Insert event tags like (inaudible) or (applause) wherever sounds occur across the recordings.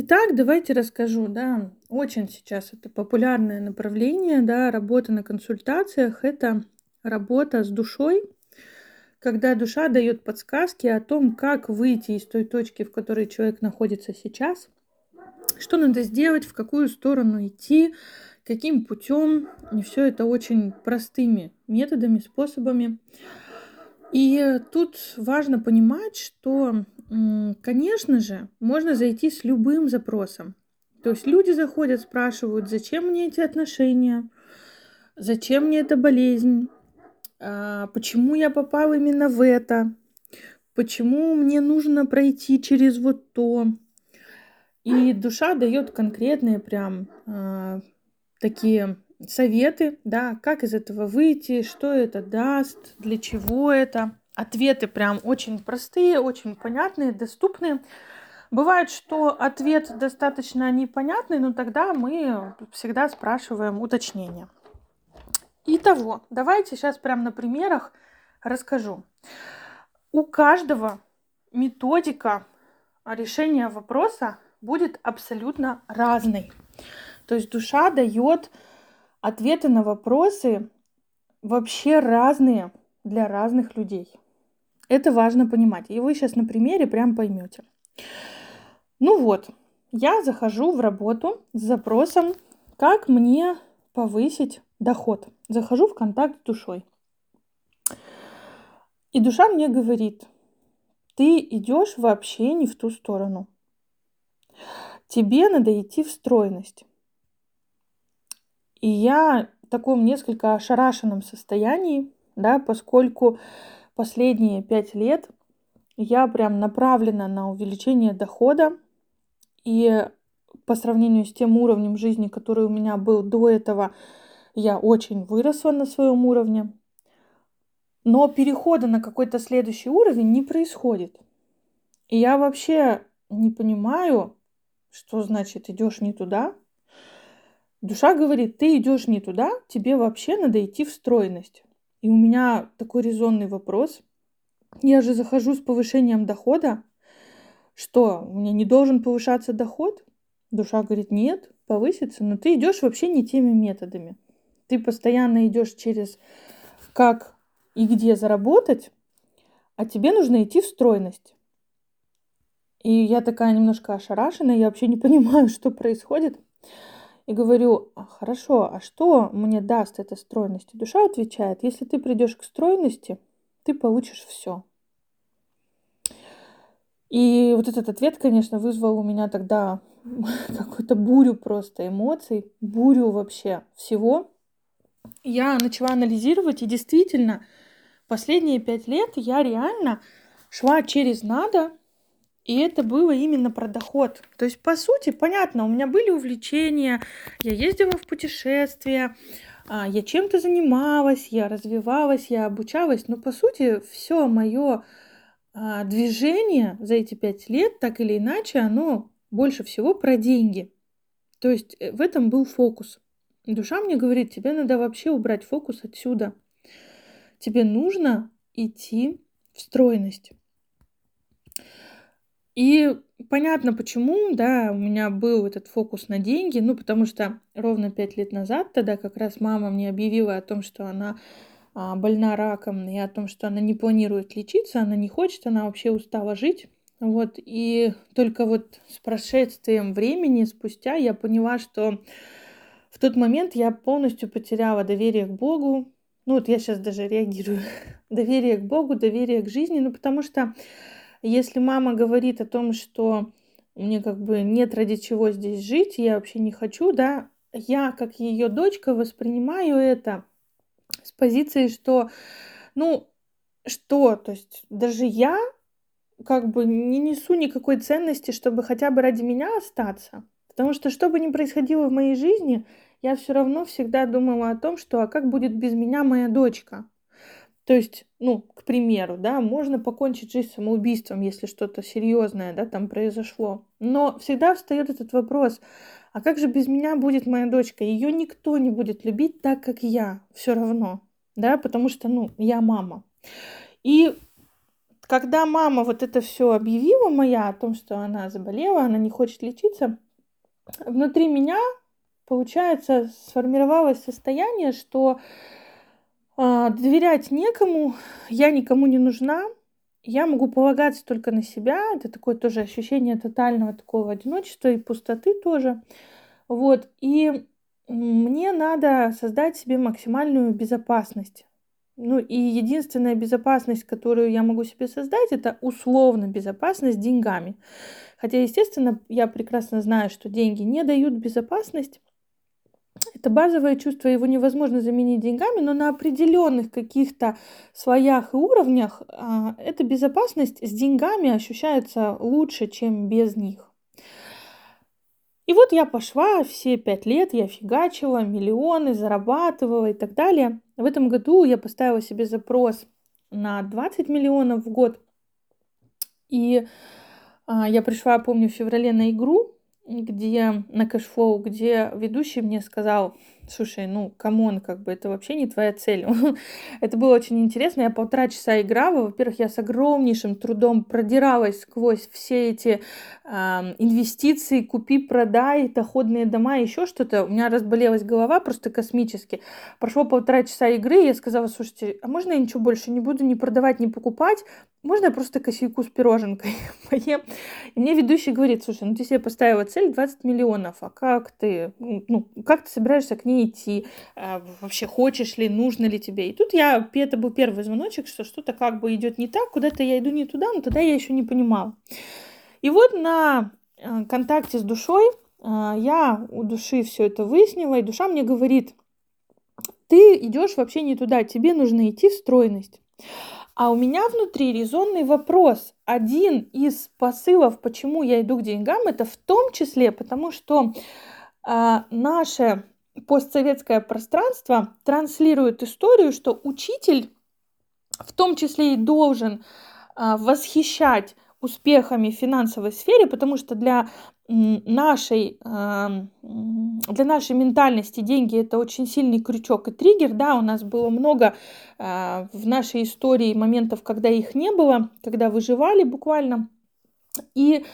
Итак, давайте расскажу, да, очень сейчас это популярное направление, да, работа на консультациях, это работа с душой, когда душа дает подсказки о том, как выйти из той точки, в которой человек находится сейчас, что надо сделать, в какую сторону идти, каким путем. И все это очень простыми методами, способами. И тут важно понимать, что, конечно же, можно зайти с любым запросом. То есть люди заходят, спрашивают, зачем мне эти отношения, зачем мне эта болезнь, а, почему я попал именно в это, почему мне нужно пройти через вот то. И душа дает конкретные прям э, такие советы, да, как из этого выйти, что это даст, для чего это. Ответы прям очень простые, очень понятные, доступные. Бывает, что ответ достаточно непонятный, но тогда мы всегда спрашиваем уточнение. Итого, давайте сейчас прям на примерах расскажу. У каждого методика решения вопроса будет абсолютно разной. То есть душа дает ответы на вопросы вообще разные для разных людей. Это важно понимать. И вы сейчас на примере прям поймете. Ну вот, я захожу в работу с запросом, как мне повысить доход. Захожу в контакт с душой. И душа мне говорит, ты идешь вообще не в ту сторону. Тебе надо идти в стройность. И я в таком несколько ошарашенном состоянии, да, поскольку последние пять лет я прям направлена на увеличение дохода. И по сравнению с тем уровнем жизни, который у меня был до этого, я очень выросла на своем уровне. Но перехода на какой-то следующий уровень не происходит. И я вообще не понимаю, что значит идешь не туда, Душа говорит, ты идешь не туда, тебе вообще надо идти в стройность. И у меня такой резонный вопрос. Я же захожу с повышением дохода. Что, у меня не должен повышаться доход? Душа говорит, нет, повысится, но ты идешь вообще не теми методами. Ты постоянно идешь через как и где заработать, а тебе нужно идти в стройность. И я такая немножко ошарашена, я вообще не (laughs) понимаю, что происходит и говорю, «А, хорошо, а что мне даст эта стройность? И душа отвечает, если ты придешь к стройности, ты получишь все. И вот этот ответ, конечно, вызвал у меня тогда (laughs) какую-то бурю просто эмоций, бурю вообще всего. Я начала анализировать, и действительно, последние пять лет я реально шла через надо, и это было именно про доход. То есть, по сути, понятно, у меня были увлечения, я ездила в путешествия, а, я чем-то занималась, я развивалась, я обучалась, но по сути все мое а, движение за эти пять лет, так или иначе, оно больше всего про деньги. То есть э, в этом был фокус. Душа мне говорит, тебе надо вообще убрать фокус отсюда. Тебе нужно идти в стройность. И понятно почему, да, у меня был этот фокус на деньги, ну, потому что ровно пять лет назад тогда как раз мама мне объявила о том, что она а, больна раком, и о том, что она не планирует лечиться, она не хочет, она вообще устала жить. Вот, и только вот с прошествием времени спустя я поняла, что в тот момент я полностью потеряла доверие к Богу. Ну, вот я сейчас даже реагирую. (laughs) доверие к Богу, доверие к жизни, ну, потому что если мама говорит о том, что мне как бы нет ради чего здесь жить, я вообще не хочу, да, я как ее дочка воспринимаю это с позиции, что, ну, что, то есть даже я как бы не несу никакой ценности, чтобы хотя бы ради меня остаться. Потому что что бы ни происходило в моей жизни, я все равно всегда думала о том, что а как будет без меня моя дочка. То есть, ну, к примеру, да, можно покончить жизнь самоубийством, если что-то серьезное, да, там произошло. Но всегда встает этот вопрос, а как же без меня будет моя дочка? Ее никто не будет любить так, как я, все равно, да, потому что, ну, я мама. И когда мама вот это все объявила моя о том, что она заболела, она не хочет лечиться, внутри меня, получается, сформировалось состояние, что доверять некому, я никому не нужна, я могу полагаться только на себя. Это такое тоже ощущение тотального такого одиночества и пустоты тоже. Вот. И мне надо создать себе максимальную безопасность. Ну и единственная безопасность, которую я могу себе создать, это условно безопасность деньгами. Хотя, естественно, я прекрасно знаю, что деньги не дают безопасность. Это базовое чувство, его невозможно заменить деньгами, но на определенных каких-то слоях и уровнях а, эта безопасность с деньгами ощущается лучше, чем без них. И вот я пошла, все пять лет я фигачила, миллионы зарабатывала и так далее. В этом году я поставила себе запрос на 20 миллионов в год. И а, я пришла, помню, в феврале на игру, где на Cashflow, где ведущий мне сказал, слушай, ну, come on, как бы это вообще не твоя цель. (laughs) это было очень интересно. Я полтора часа играла. Во-первых, я с огромнейшим трудом продиралась сквозь все эти э, инвестиции, купи, продай, доходные дома, еще что-то. У меня разболелась голова просто космически. Прошло полтора часа игры, и я сказала, слушайте, а можно я ничего больше не буду ни продавать, ни покупать? Можно я просто кофейку с пироженкой (laughs) поем? И мне ведущий говорит, слушай, ну ты себе поставила цель 20 миллионов, а как ты, ну, как ты собираешься к ней идти, а, вообще хочешь ли, нужно ли тебе. И тут я, это был первый звоночек, что что-то как бы идет не так, куда-то я иду не туда, но тогда я еще не понимала. И вот на э, контакте с душой э, я у души все это выяснила, и душа мне говорит, ты идешь вообще не туда, тебе нужно идти в стройность. А у меня внутри резонный вопрос. Один из посылов, почему я иду к деньгам, это в том числе потому, что э, наше постсоветское пространство транслирует историю, что учитель в том числе и должен а, восхищать успехами в финансовой сфере, потому что для нашей, а, для нашей ментальности деньги это очень сильный крючок и триггер. Да, у нас было много а, в нашей истории моментов, когда их не было, когда выживали буквально. И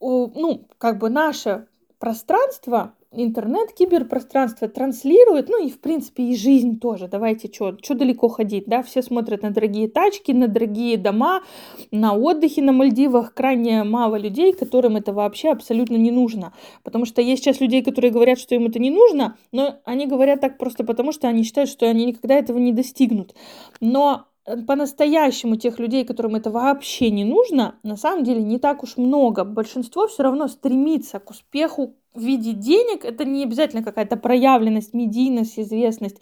ну, как бы наше пространство интернет, киберпространство транслирует, ну и в принципе и жизнь тоже. Давайте что, далеко ходить, да? Все смотрят на дорогие тачки, на дорогие дома, на отдыхе на Мальдивах. Крайне мало людей, которым это вообще абсолютно не нужно. Потому что есть сейчас людей, которые говорят, что им это не нужно, но они говорят так просто потому, что они считают, что они никогда этого не достигнут. Но по-настоящему тех людей, которым это вообще не нужно, на самом деле не так уж много. Большинство все равно стремится к успеху, в виде денег, это не обязательно какая-то проявленность, медийность, известность.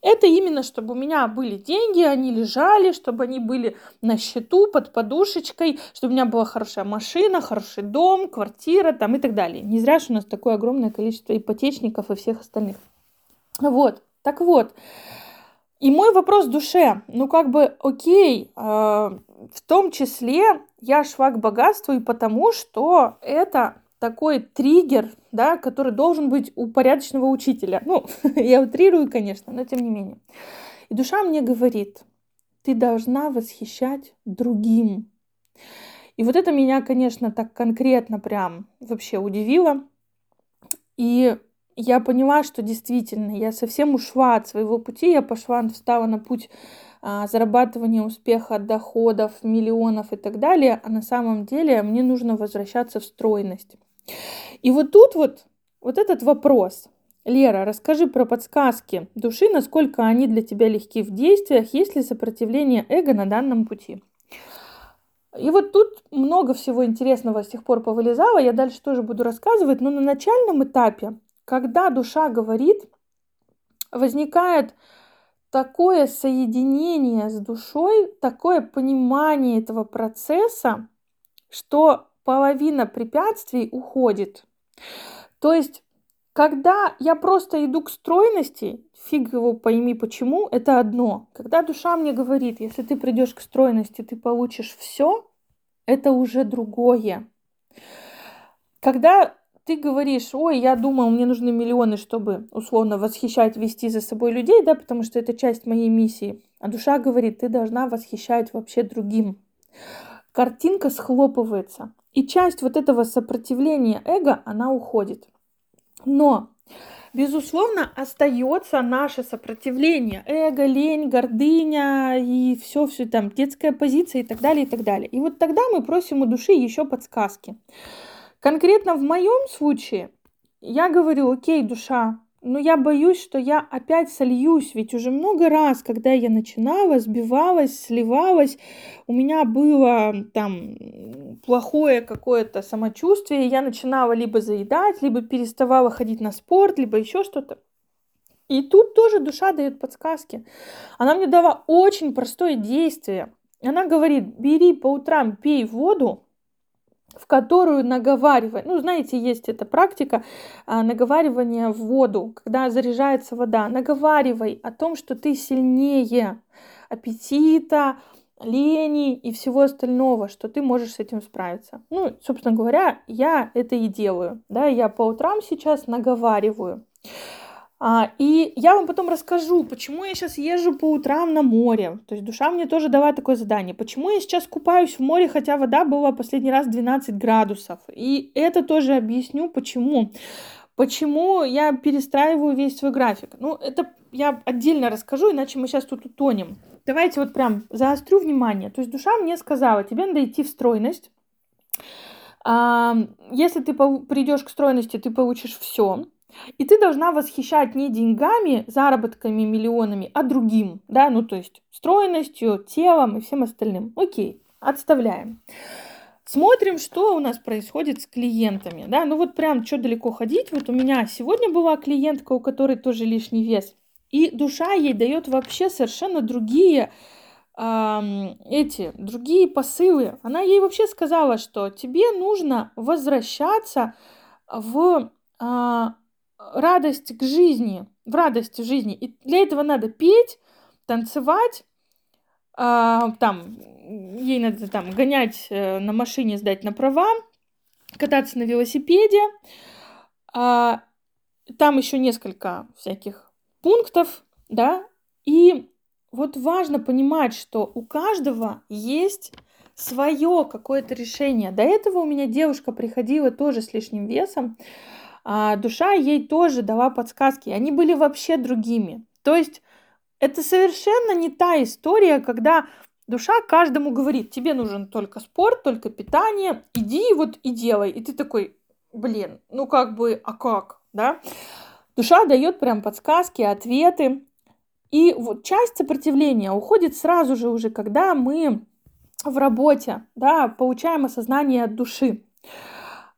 Это именно, чтобы у меня были деньги, они лежали, чтобы они были на счету, под подушечкой, чтобы у меня была хорошая машина, хороший дом, квартира там и так далее. Не зря же у нас такое огромное количество ипотечников и всех остальных. Вот, так вот. И мой вопрос в душе, ну как бы, окей, э, в том числе я шла к богатству и потому, что это такой триггер, да, который должен быть у порядочного учителя. Ну, (laughs) я утрирую, конечно, но тем не менее. И душа мне говорит, ты должна восхищать другим. И вот это меня, конечно, так конкретно прям вообще удивило. И я поняла, что действительно я совсем ушла от своего пути, я пошла, встала на путь а, зарабатывания успеха, доходов, миллионов и так далее, а на самом деле мне нужно возвращаться в стройность. И вот тут вот, вот этот вопрос. Лера, расскажи про подсказки души, насколько они для тебя легки в действиях, есть ли сопротивление эго на данном пути. И вот тут много всего интересного с тех пор повылезало, я дальше тоже буду рассказывать, но на начальном этапе, когда душа говорит, возникает такое соединение с душой, такое понимание этого процесса, что половина препятствий уходит. То есть, когда я просто иду к стройности, фиг его пойми почему, это одно. Когда душа мне говорит, если ты придешь к стройности, ты получишь все, это уже другое. Когда ты говоришь, ой, я думал, мне нужны миллионы, чтобы условно восхищать, вести за собой людей, да, потому что это часть моей миссии. А душа говорит, ты должна восхищать вообще другим. картинка схлопывается. И часть вот этого сопротивления эго, она уходит. Но безусловно, остается наше сопротивление, эго, лень, гордыня и все, все там, детская позиция и так далее, и так далее. И вот тогда мы просим у души еще подсказки. Конкретно в моем случае я говорю, окей, душа, но я боюсь, что я опять сольюсь, ведь уже много раз, когда я начинала, сбивалась, сливалась, у меня было там плохое какое-то самочувствие, я начинала либо заедать, либо переставала ходить на спорт, либо еще что-то. И тут тоже душа дает подсказки. Она мне дала очень простое действие. Она говорит, бери по утрам, пей воду, в которую наговаривай. Ну, знаете, есть эта практика а, наговаривания в воду, когда заряжается вода. Наговаривай о том, что ты сильнее аппетита, лени и всего остального, что ты можешь с этим справиться. Ну, собственно говоря, я это и делаю. Да, я по утрам сейчас наговариваю. А, и я вам потом расскажу, почему я сейчас езжу по утрам на море. То есть душа мне тоже дала такое задание. Почему я сейчас купаюсь в море, хотя вода была последний раз 12 градусов. И это тоже объясню, почему. Почему я перестраиваю весь свой график. Ну, это я отдельно расскажу, иначе мы сейчас тут утонем. Давайте вот прям заострю внимание. То есть душа мне сказала, тебе надо идти в стройность. Если ты придешь к стройности, ты получишь все. И ты должна восхищать не деньгами, заработками, миллионами, а другим, да, ну то есть стройностью, телом и всем остальным. Окей, отставляем. Смотрим, что у нас происходит с клиентами, да, ну вот прям что далеко ходить, вот у меня сегодня была клиентка, у которой тоже лишний вес, и душа ей дает вообще совершенно другие эти, другие посылы. Она ей вообще сказала, что тебе нужно возвращаться в э, радость к жизни, в радость в жизни. И для этого надо петь, танцевать, а, там, ей надо там гонять э, на машине, сдать на права, кататься на велосипеде. А, там еще несколько всяких пунктов, да, и вот важно понимать, что у каждого есть свое какое-то решение. До этого у меня девушка приходила тоже с лишним весом, а душа ей тоже дала подсказки. Они были вообще другими. То есть это совершенно не та история, когда душа каждому говорит, тебе нужен только спорт, только питание, иди вот и делай. И ты такой, блин, ну как бы, а как, да? Душа дает прям подсказки, ответы. И вот часть сопротивления уходит сразу же уже, когда мы в работе, да, получаем осознание от души.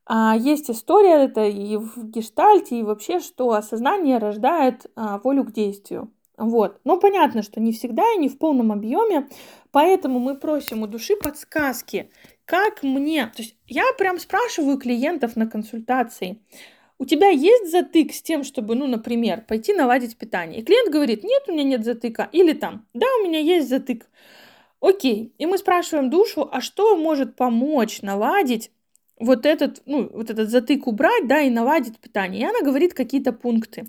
А, есть история, это и в гештальте, и вообще, что осознание рождает а, волю к действию. Вот. Но понятно, что не всегда и не в полном объеме, поэтому мы просим у души подсказки, как мне... То есть я прям спрашиваю клиентов на консультации, у тебя есть затык с тем, чтобы, ну, например, пойти наладить питание? И клиент говорит, нет, у меня нет затыка. Или там, да, у меня есть затык. Окей. И мы спрашиваем душу, а что может помочь наладить вот этот, ну, вот этот затык убрать, да, и наладить питание. И она говорит какие-то пункты.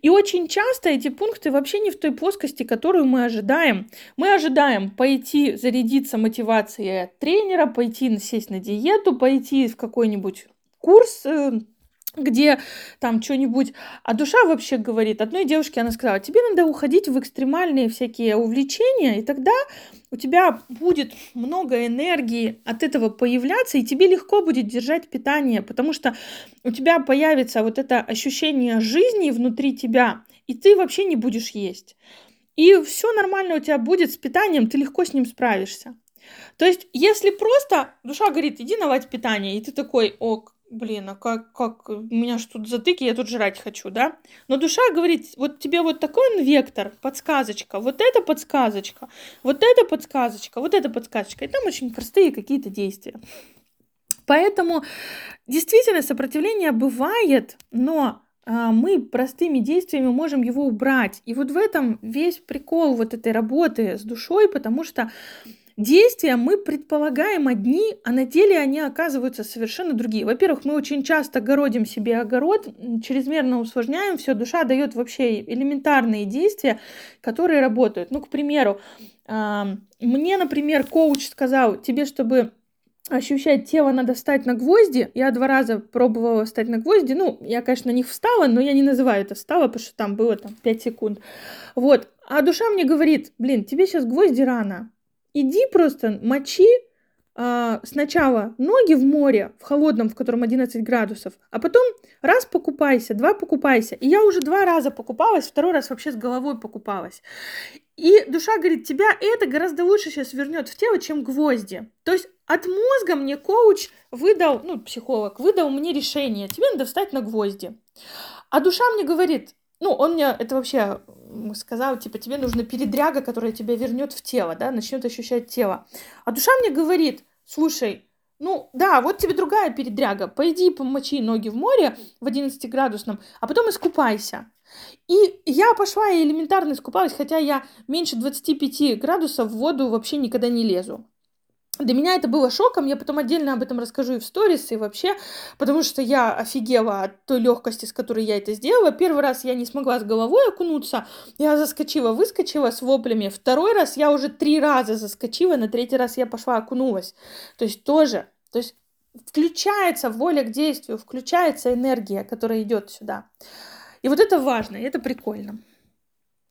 И очень часто эти пункты вообще не в той плоскости, которую мы ожидаем. Мы ожидаем пойти зарядиться мотивацией от тренера, пойти сесть на диету, пойти в какой-нибудь курс, э, где там что-нибудь, а душа вообще говорит, одной девушке она сказала, тебе надо уходить в экстремальные всякие увлечения, и тогда у тебя будет много энергии от этого появляться, и тебе легко будет держать питание, потому что у тебя появится вот это ощущение жизни внутри тебя, и ты вообще не будешь есть. И все нормально у тебя будет с питанием, ты легко с ним справишься. То есть, если просто душа говорит, иди наладь питание, и ты такой, ок, блин, а как, как, у меня же тут затыки, я тут жрать хочу, да? Но душа говорит, вот тебе вот такой вектор, подсказочка, вот эта подсказочка, вот эта подсказочка, вот эта подсказочка. И там очень простые какие-то действия. Поэтому действительно сопротивление бывает, но а, мы простыми действиями можем его убрать. И вот в этом весь прикол вот этой работы с душой, потому что действия мы предполагаем одни, а на деле они оказываются совершенно другие. Во-первых, мы очень часто городим себе огород, чрезмерно усложняем все, душа дает вообще элементарные действия, которые работают. Ну, к примеру, мне, например, коуч сказал, тебе, чтобы ощущать тело, надо встать на гвозди. Я два раза пробовала встать на гвозди. Ну, я, конечно, на них встала, но я не называю это встала, потому что там было там 5 секунд. Вот. А душа мне говорит, блин, тебе сейчас гвозди рано. Иди просто мочи а, сначала ноги в море, в холодном, в котором 11 градусов, а потом раз покупайся, два покупайся. И я уже два раза покупалась, второй раз вообще с головой покупалась. И душа говорит, тебя это гораздо лучше сейчас вернет в тело, чем гвозди. То есть от мозга мне коуч выдал, ну, психолог, выдал мне решение, тебе надо встать на гвозди. А душа мне говорит, ну, он мне это вообще сказал, типа, тебе нужна передряга, которая тебя вернет в тело, да, начнет ощущать тело. А душа мне говорит, слушай, ну, да, вот тебе другая передряга. Пойди помочи ноги в море в 11-градусном, а потом искупайся. И я пошла и элементарно искупалась, хотя я меньше 25 градусов в воду вообще никогда не лезу. Для меня это было шоком, я потом отдельно об этом расскажу и в сторис, и вообще, потому что я офигела от той легкости, с которой я это сделала. Первый раз я не смогла с головой окунуться, я заскочила, выскочила с воплями. Второй раз я уже три раза заскочила, на третий раз я пошла окунулась. То есть тоже, то есть включается воля к действию, включается энергия, которая идет сюда. И вот это важно, и это прикольно.